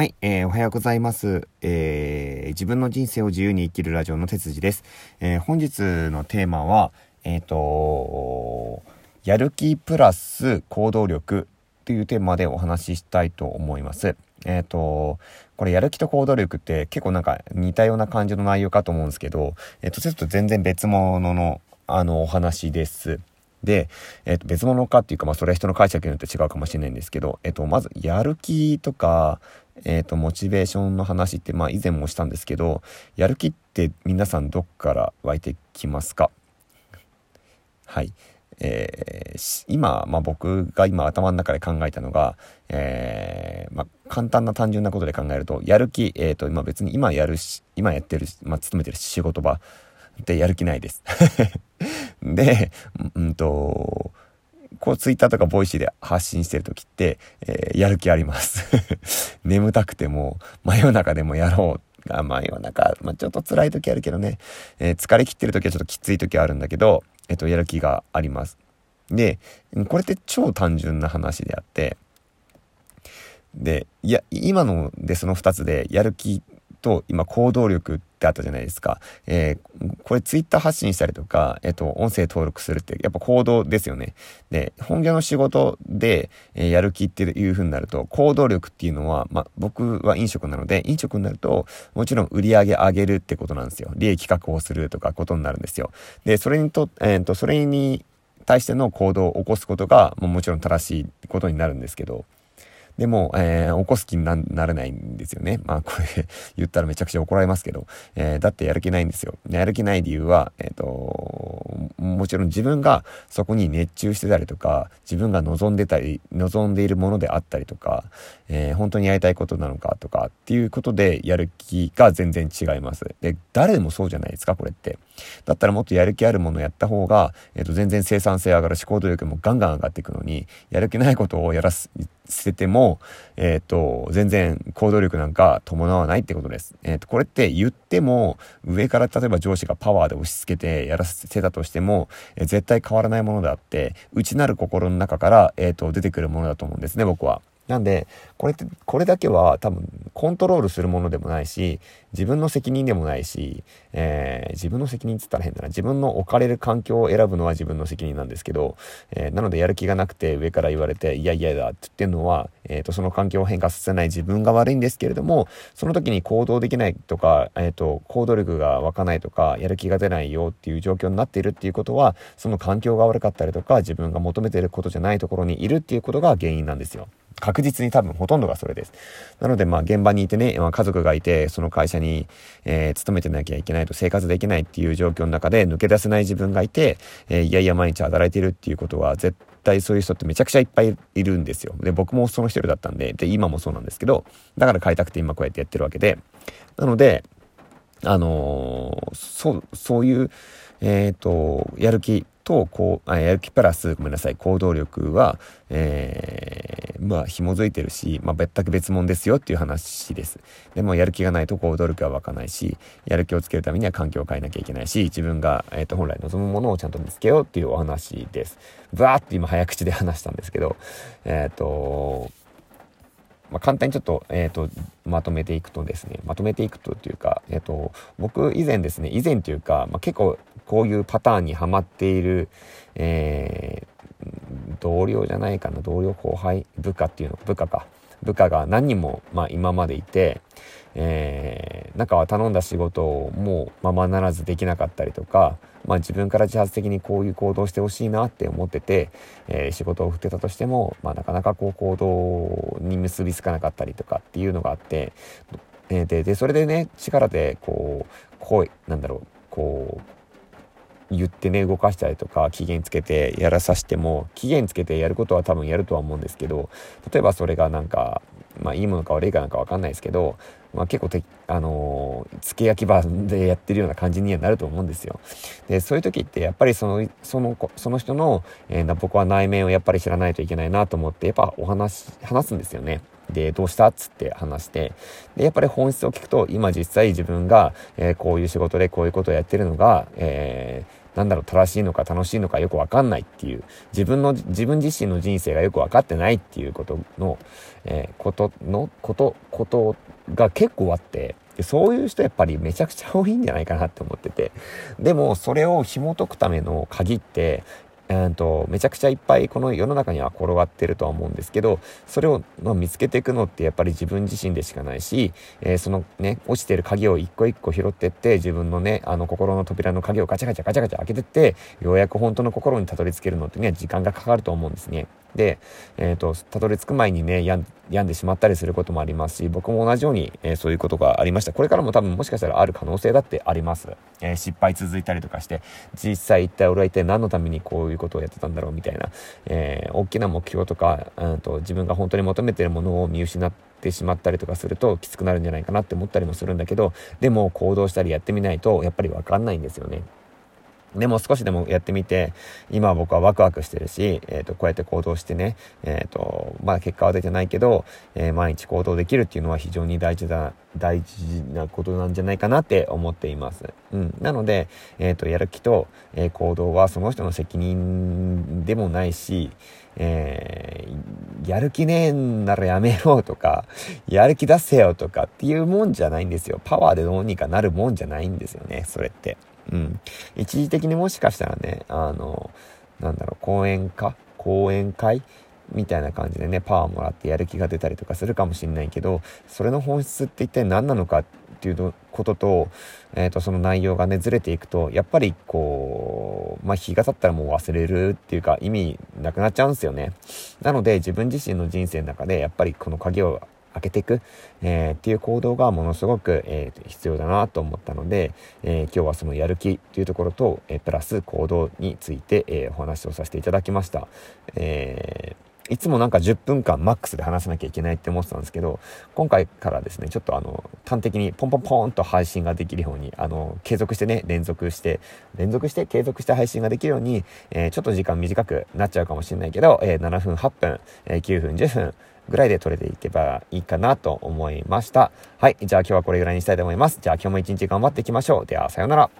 はい、えー、おはようございます。えー、自分の人生を自由に生きるラジオの哲司です。えー、本日のテーマは、えっ、ー、と、やる気プラス行動力というテーマでお話ししたいと思います。えっ、ー、と、これやる気と行動力って結構なんか似たような感じの内容かと思うんですけど、えっ、ー、と、ちょっと全然別物のあのお話です。で、えっ、と、別物かっていうか、まあ、それは人の解釈によって違うかもしれないんですけど、えっ、と、まず、やる気とか、えっ、と、モチベーションの話って、まあ、以前もしたんですけど、やる気って皆さんどっから湧いてきますか？はい。えー、今、まあ、僕が今頭の中で考えたのが、えー、まあ、簡単な単純なことで考えると、やる気、えっ、と、今別に今やるし、今やってる、まあ、勤めてる仕事場ってやる気ないです。で、うんと、こうツイッターとか Voicy で発信してる時って、えー、やる気あります。眠たくても真夜中でもやろう。が真夜中、まあ、ちょっと辛い時あるけどね、えー、疲れ切ってる時はちょっときつい時あるんだけど、えっ、と、やる気があります。で、これって超単純な話であって、で、いや、今のでその2つでやる気と今行動力ってあったじゃないですか。えー、これツイッター発信したりとか、えっ、ー、と、音声登録するってやっぱ行動ですよね。で、本業の仕事で、えー、やる気っていう風になると、行動力っていうのは、ま、僕は飲食なので、飲食になると、もちろん売り上げ上げるってことなんですよ。利益確保するとかことになるんですよ。で、それにと、えっ、と、それに対しての行動を起こすことが、ももちろん正しいことになるんですけど、でも、えー、起こす気になれないんですよね。まあ、これ 言ったらめちゃくちゃ怒られますけど、えー、だってやる気ないんですよ。やる気ない理由は、えっ、ー、と、もちろん自分がそこに熱中してたりとか、自分が望んでたり、望んでいるものであったりとか、えー、本当にやりたいことなのかとかっていうことでやる気が全然違います。で、誰でもそうじゃないですか、これって。だったらもっとやる気あるものをやった方が、えっ、と、全然生産性上がるし、行動力もガンガン上がっていくのに、やる気ないことをやらす、捨てても、えっ、ー、と、全然行動力なんか伴わないってことです。えっ、ー、と、これって言っても、上から例えば上司がパワーで押し付けてやらせたとしても、えー、絶対変わらないものであって、内なる心の中から、えっ、と、出てくるものだと思うんですね、僕は。なんで、これって、これだけは多分コントロールするものでもないし、自分の責任でもないし、えー、自分の責任って言ったら変だな。自分の置かれる環境を選ぶのは自分の責任なんですけど、えー、なのでやる気がなくて上から言われて、いやいやだって言ってるのは、えっ、ー、と、その環境を変化させない自分が悪いんですけれども、その時に行動できないとか、えっ、と、行動力が湧かないとか、やる気が出ないよっていう状況になっているっていうことは、その環境が悪かったりとか、自分が求めていることじゃないところにいるっていうことが原因なんですよ。確実に多分ほとんどがそれです。なのでまあ現場にいてね、まあ、家族がいて、その会社に、えー、勤めてなきゃいけないと生活できないっていう状況の中で抜け出せない自分がいて、えー、いやいや毎日働いてるっていうことは絶対そういう人ってめちゃくちゃいっぱいいるんですよ。で、僕もその一人だったんで、で、今もそうなんですけど、だから変えたくて今こうやってやってるわけで、なので、あのー、そう、そういう、えっ、と、やる気と、こうあ、やる気プラス、ごめんなさい、行動力は、えー、まあ、紐づいてるし、まあ、全く別物ですよっていう話です。でも、やる気がないと行動力は湧かないし、やる気をつけるためには環境を変えなきゃいけないし、自分が、えっ、ー、と、本来望むものをちゃんと見つけようっていうお話です。バーって今早口で話したんですけど、えっ、ー、と、まあ、簡単にちょっと,、えーと、まとめていくとですねまとめていくとというか、えーと、僕以前ですね以前というか、まあ、結構こういうパターンにはまっている、えー、同僚じゃないかな同僚後輩部下っていうの部下か。部下が何人も、まあ、今までいて、えー、なんか頼んだ仕事をもうままならずできなかったりとか、まあ、自分から自発的にこういう行動してほしいなって思ってて、えー、仕事を振ってたとしても、まあ、なかなかこう行動に結びつかなかったりとかっていうのがあって、えー、ででそれでね力でこうこうなんだろうこう言ってね動かしたりとか期限つけてやらさしても期限つけてやることは多分やるとは思うんですけど例えばそれがなんかまあいいものか悪いかなんか分かんないですけど、まあ、結構てあのー、付け焼き場でやってるような感じにはなると思うんですよ。でそういう時ってやっぱりそのそのその人の、えー、僕は内面をやっぱり知らないといけないなと思ってやっぱお話話すんですよね。で、どうしたっつって話して、で、やっぱり本質を聞くと、今実際自分が、えー、こういう仕事でこういうことをやってるのが、えーなんだろう、正しいのか楽しいのかよくわかんないっていう、自分の、自分自身の人生がよくわかってないっていうことの、えー、ことの、こと、ことが結構あって、でそういう人やっぱりめちゃくちゃ多いんじゃないかなって思ってて。でも、それを紐解くための鍵って、えーと、めちゃくちゃいっぱいこの世の中には転がってるとは思うんですけどそれを、ま、見つけていくのってやっぱり自分自身でしかないし、えー、そのね落ちてる鍵を一個一個拾ってって自分のねあの心の扉の鍵をガチャガチャガチャガチャ開けてってようやく本当の心にたどり着けるのってね時間がかかると思うんですね。で、えっ、ー、と、たどり着く前にね、病んでしまったりすることもありますし、僕も同じように、えー、そういうことがありました。これからも多分もしかしたらある可能性だってあります。えー、失敗続いたりとかして、実際一体俺は一体何のためにこういうことをやってたんだろうみたいな、え大きな目標とか、うんと、自分が本当に求めてるものを見失ってしまったりとかするときつくなるんじゃないかなって思ったりもするんだけど、でも行動したりやってみないと、やっぱりわかんないんですよね。でも少しでもやってみて、今僕はワクワクしてるし、えっ、ー、と、こうやって行動してね、えっ、ー、と、まあ結果は出てないけど、えー、毎日行動できるっていうのは非常に大事だ、大事なことなんじゃないかなって思っています。うん。なので、えっ、と、やる気と、え行動はその人の責任でもないし、えーやる気ねえんならやめろとか、やる気出せよとかっていうもんじゃないんですよ。パワーでどうにかなるもんじゃないんですよね、それって。うん。一時的にもしかしたらね、あの、なんだろう、講演家講演会みたいな感じでね、パワーもらってやる気が出たりとかするかもしんないけど、それの本質って一体何なのかっていうことと、えっ、ー、と、その内容がね、ずれていくと、やっぱりこう、まあ、日が経ったらもう忘れるっていうか、意味なくなっちゃうんですよね。なので、自分自身の人生の中で、やっぱりこの鍵を開けていく、えー、っていう行動がものすごく、えー、必要だなと思ったので、えー、今日はそのやる気というところと、えプラス行動について、えお話をさせていただきました。えいつもなんか10分間マックスで話さなきゃいけないって思ってたんですけど、今回からですね、ちょっとあの、端的にポンポンポンと配信ができるように、あの、継続してね、連続して、連続して継続して配信ができるように、えー、ちょっと時間短くなっちゃうかもしれないけど、えー、7分、8分、えー、9分、10分、ぐらいで撮れていけばいいかなと思いました。はい。じゃあ今日はこれぐらいにしたいと思います。じゃあ今日も一日頑張っていきましょう。では、さようなら。